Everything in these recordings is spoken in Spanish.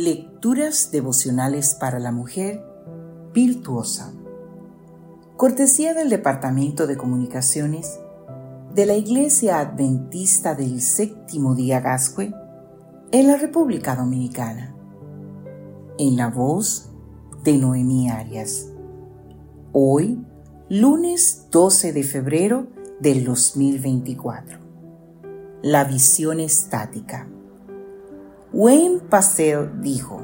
Lecturas devocionales para la mujer virtuosa. Cortesía del Departamento de Comunicaciones de la Iglesia Adventista del Séptimo Día Gascue en la República Dominicana. En la voz de Noemí Arias. Hoy, lunes 12 de febrero del 2024. La visión estática. Wayne Pastel dijo,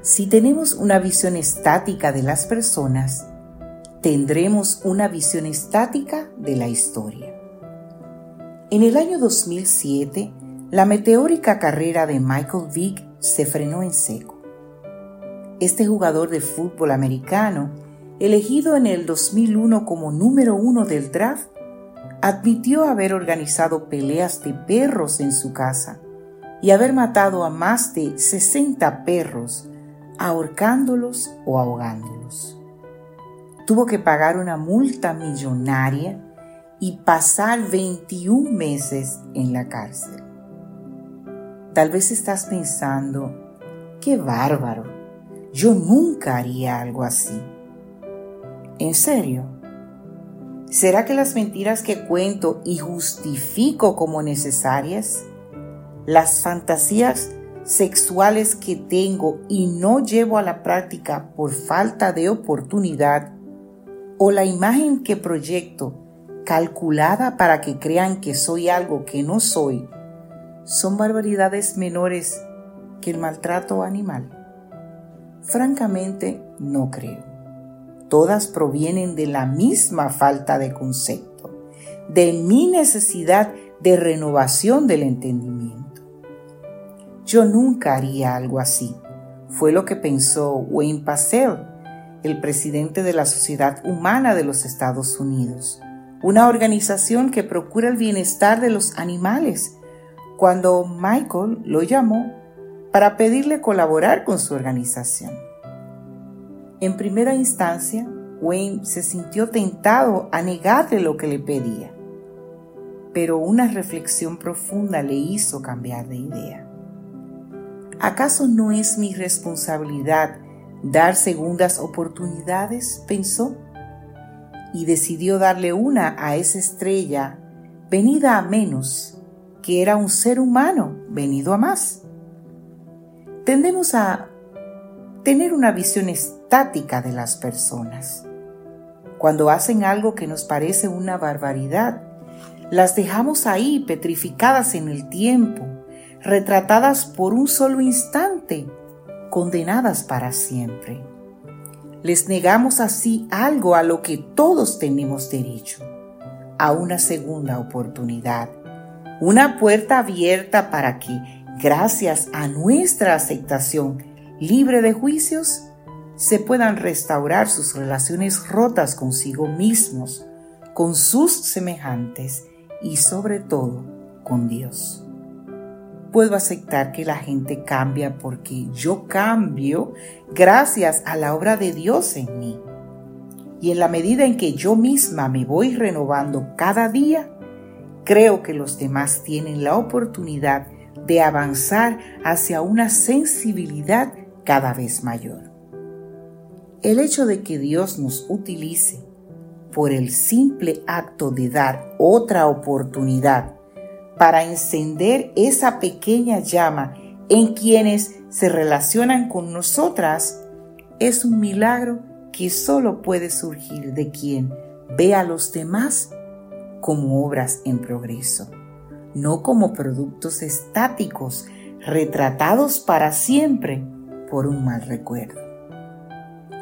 si tenemos una visión estática de las personas, tendremos una visión estática de la historia. En el año 2007, la meteórica carrera de Michael Vick se frenó en seco. Este jugador de fútbol americano, elegido en el 2001 como número uno del draft, admitió haber organizado peleas de perros en su casa y haber matado a más de 60 perros, ahorcándolos o ahogándolos. Tuvo que pagar una multa millonaria y pasar 21 meses en la cárcel. Tal vez estás pensando, qué bárbaro, yo nunca haría algo así. ¿En serio? ¿Será que las mentiras que cuento y justifico como necesarias las fantasías sexuales que tengo y no llevo a la práctica por falta de oportunidad, o la imagen que proyecto calculada para que crean que soy algo que no soy, son barbaridades menores que el maltrato animal? Francamente, no creo. Todas provienen de la misma falta de concepto, de mi necesidad de renovación del entendimiento. Yo nunca haría algo así. Fue lo que pensó Wayne Pacell, el presidente de la Sociedad Humana de los Estados Unidos, una organización que procura el bienestar de los animales, cuando Michael lo llamó para pedirle colaborar con su organización. En primera instancia, Wayne se sintió tentado a negarle lo que le pedía, pero una reflexión profunda le hizo cambiar de idea. ¿Acaso no es mi responsabilidad dar segundas oportunidades? pensó. Y decidió darle una a esa estrella venida a menos, que era un ser humano venido a más. Tendemos a tener una visión estática de las personas. Cuando hacen algo que nos parece una barbaridad, las dejamos ahí petrificadas en el tiempo retratadas por un solo instante, condenadas para siempre. Les negamos así algo a lo que todos tenemos derecho, a una segunda oportunidad, una puerta abierta para que, gracias a nuestra aceptación libre de juicios, se puedan restaurar sus relaciones rotas consigo mismos, con sus semejantes y sobre todo con Dios puedo aceptar que la gente cambia porque yo cambio gracias a la obra de Dios en mí. Y en la medida en que yo misma me voy renovando cada día, creo que los demás tienen la oportunidad de avanzar hacia una sensibilidad cada vez mayor. El hecho de que Dios nos utilice por el simple acto de dar otra oportunidad para encender esa pequeña llama en quienes se relacionan con nosotras es un milagro que solo puede surgir de quien ve a los demás como obras en progreso, no como productos estáticos retratados para siempre por un mal recuerdo.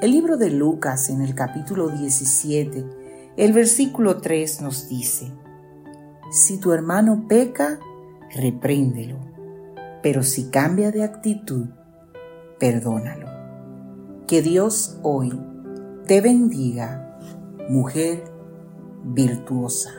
El libro de Lucas en el capítulo 17, el versículo 3 nos dice, si tu hermano peca, repréndelo, pero si cambia de actitud, perdónalo. Que Dios hoy te bendiga, mujer virtuosa.